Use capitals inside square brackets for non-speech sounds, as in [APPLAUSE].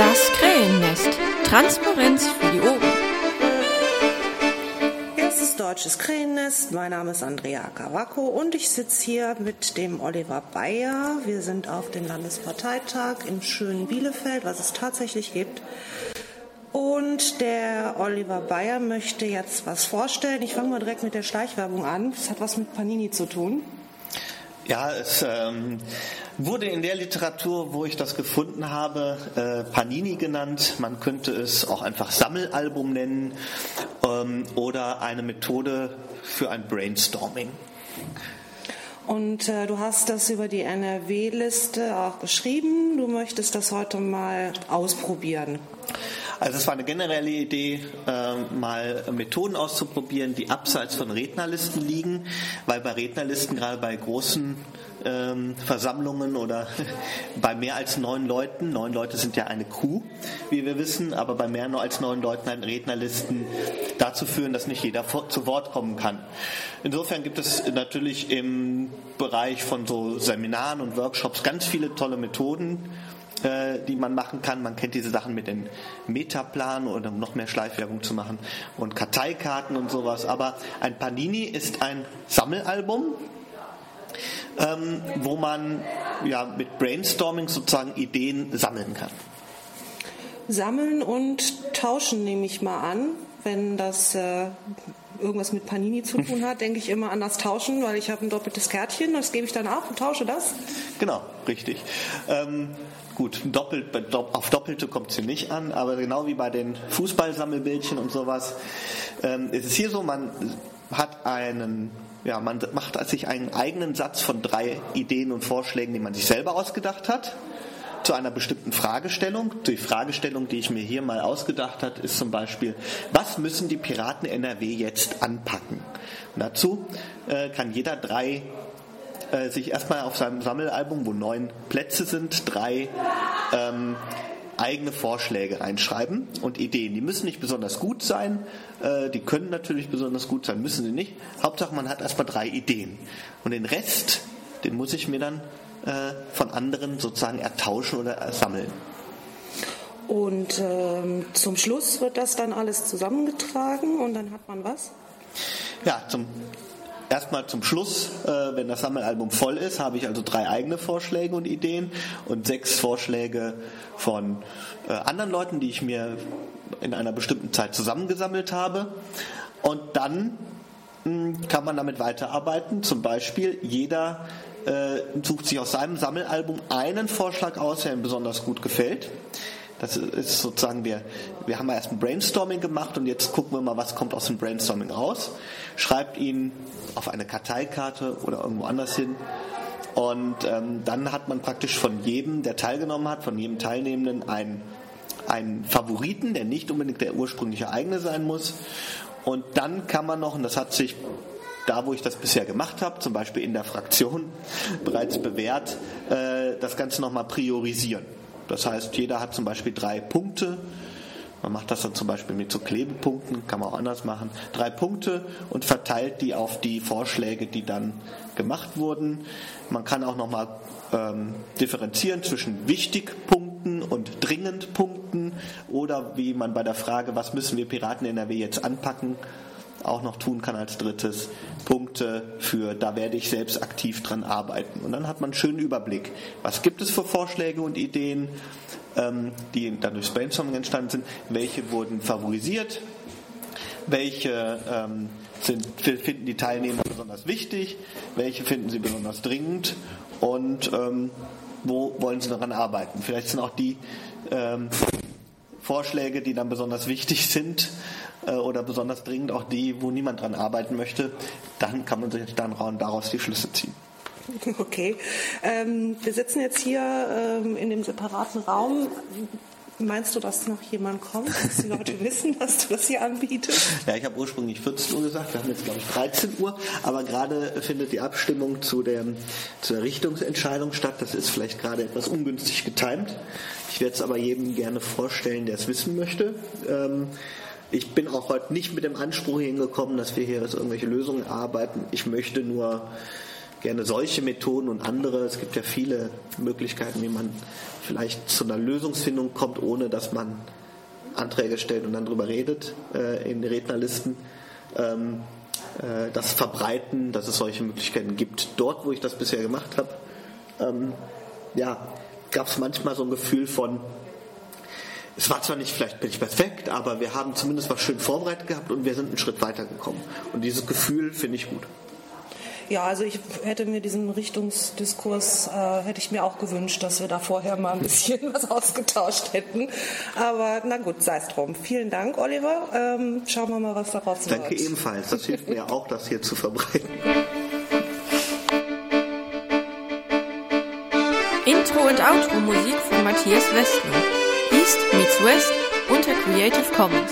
Das Krähennest. Transparenz für die Ohren. Erstes deutsches Krähennest. Mein Name ist Andrea Cavacco und ich sitze hier mit dem Oliver Bayer. Wir sind auf dem Landesparteitag im schönen Bielefeld, was es tatsächlich gibt. Und der Oliver Bayer möchte jetzt was vorstellen. Ich fange mal direkt mit der Schleichwerbung an. Das hat was mit Panini zu tun. Ja, es ähm, wurde in der Literatur, wo ich das gefunden habe, äh, Panini genannt. Man könnte es auch einfach Sammelalbum nennen ähm, oder eine Methode für ein Brainstorming. Und äh, du hast das über die NRW-Liste auch geschrieben. Du möchtest das heute mal ausprobieren. Also es war eine generelle Idee, äh, mal Methoden auszuprobieren, die abseits von Rednerlisten liegen, weil bei Rednerlisten gerade bei großen ähm, Versammlungen oder [LAUGHS] bei mehr als neun Leuten, neun Leute sind ja eine Crew, wie wir wissen, aber bei mehr als neun Leuten halt Rednerlisten dazu führen, dass nicht jeder zu Wort kommen kann. Insofern gibt es natürlich im Bereich von so Seminaren und Workshops ganz viele tolle Methoden, äh, die man machen kann. Man kennt diese Sachen mit den Metaplan oder um noch mehr Schleifwerbung zu machen und Karteikarten und sowas. Aber ein Panini ist ein Sammelalbum, ähm, wo man ja mit Brainstorming sozusagen Ideen sammeln kann. Sammeln und tauschen nehme ich mal an, wenn das äh, irgendwas mit Panini zu tun [LAUGHS] hat, denke ich immer an das Tauschen, weil ich habe ein doppeltes Kärtchen, das gebe ich dann ab und tausche das. Genau, richtig. Ähm, gut, doppelt, auf Doppelte kommt es hier nicht an, aber genau wie bei den Fußballsammelbildchen und sowas, ähm, ist es hier so, man hat einen ja, man macht sich einen eigenen Satz von drei Ideen und Vorschlägen, die man sich selber ausgedacht hat, zu einer bestimmten Fragestellung. Die Fragestellung, die ich mir hier mal ausgedacht habe, ist zum Beispiel, was müssen die Piraten NRW jetzt anpacken? Und dazu äh, kann jeder drei äh, sich erstmal auf seinem Sammelalbum, wo neun Plätze sind, drei ähm, eigene Vorschläge reinschreiben und Ideen. Die müssen nicht besonders gut sein, äh, die können natürlich besonders gut sein, müssen sie nicht. Hauptsache, man hat erstmal drei Ideen. Und den Rest, den muss ich mir dann von anderen sozusagen ertauschen oder sammeln. Und ähm, zum Schluss wird das dann alles zusammengetragen und dann hat man was? Ja, zum erstmal zum Schluss, äh, wenn das Sammelalbum voll ist, habe ich also drei eigene Vorschläge und Ideen und sechs Vorschläge von äh, anderen Leuten, die ich mir in einer bestimmten Zeit zusammengesammelt habe. Und dann mh, hm, kann man damit weiterarbeiten. Zum Beispiel jeder äh, sucht sich aus seinem Sammelalbum einen Vorschlag aus, der ihm besonders gut gefällt. Das ist sozusagen, wir, wir haben erst ein Brainstorming gemacht und jetzt gucken wir mal, was kommt aus dem Brainstorming raus. Schreibt ihn auf eine Karteikarte oder irgendwo anders hin. Und ähm, dann hat man praktisch von jedem, der teilgenommen hat, von jedem Teilnehmenden einen, einen Favoriten, der nicht unbedingt der ursprüngliche eigene sein muss. Und dann kann man noch, und das hat sich da, wo ich das bisher gemacht habe, zum Beispiel in der Fraktion, bereits bewährt, äh, das Ganze nochmal priorisieren. Das heißt, jeder hat zum Beispiel drei Punkte. Man macht das dann zum Beispiel mit so Klebepunkten, kann man auch anders machen. Drei Punkte und verteilt die auf die Vorschläge, die dann gemacht wurden. Man kann auch nochmal ähm, differenzieren zwischen Wichtigpunkten und Dringendpunkten oder wie man bei der Frage, was müssen wir Piraten NRW jetzt anpacken, auch noch tun kann als drittes Punkte für, da werde ich selbst aktiv dran arbeiten. Und dann hat man einen schönen Überblick. Was gibt es für Vorschläge und Ideen, ähm, die dann durchs Brainstorming entstanden sind? Welche wurden favorisiert? Welche ähm, sind, finden die Teilnehmer besonders wichtig? Welche finden sie besonders dringend? Und ähm, wo wollen sie daran arbeiten? Vielleicht sind auch die Vorschläge, die dann besonders wichtig sind, äh, oder besonders dringend auch die, wo niemand dran arbeiten möchte, dann kann man sich dann daraus die Schlüsse ziehen. Okay. Ähm, wir sitzen jetzt hier ähm, in dem separaten Raum. Meinst du, dass noch jemand kommt, dass die Leute [LAUGHS] wissen, dass du das hier anbietest? Ja, ich habe ursprünglich 14 Uhr gesagt, wir haben jetzt, glaube ich, 13 Uhr, aber gerade findet die Abstimmung zu der, zu der Richtungsentscheidung statt. Das ist vielleicht gerade etwas ungünstig getimt. Ich werde es aber jedem gerne vorstellen, der es wissen möchte. Ähm, ich bin auch heute nicht mit dem Anspruch hingekommen, dass wir hier jetzt irgendwelche Lösungen arbeiten. Ich möchte nur gerne solche Methoden und andere. Es gibt ja viele Möglichkeiten, wie man vielleicht zu einer Lösungsfindung kommt, ohne dass man Anträge stellt und dann darüber redet äh, in den Rednerlisten. Ähm, äh, das verbreiten, dass es solche Möglichkeiten gibt. Dort, wo ich das bisher gemacht habe, ähm, ja, gab es manchmal so ein Gefühl von, es war zwar nicht vielleicht nicht perfekt, aber wir haben zumindest was schön vorbereitet gehabt und wir sind einen Schritt weitergekommen. Und dieses Gefühl finde ich gut. Ja, also ich hätte mir diesen Richtungsdiskurs, äh, hätte ich mir auch gewünscht, dass wir da vorher mal ein bisschen [LAUGHS] was ausgetauscht hätten. Aber na gut, sei es drum. Vielen Dank, Oliver. Ähm, schauen wir mal, was daraus Danke wird. Danke ebenfalls. Das hilft mir auch, das hier zu verbreiten. Intro und Outro Musik von Matthias Westner. East meets West unter Creative Commons.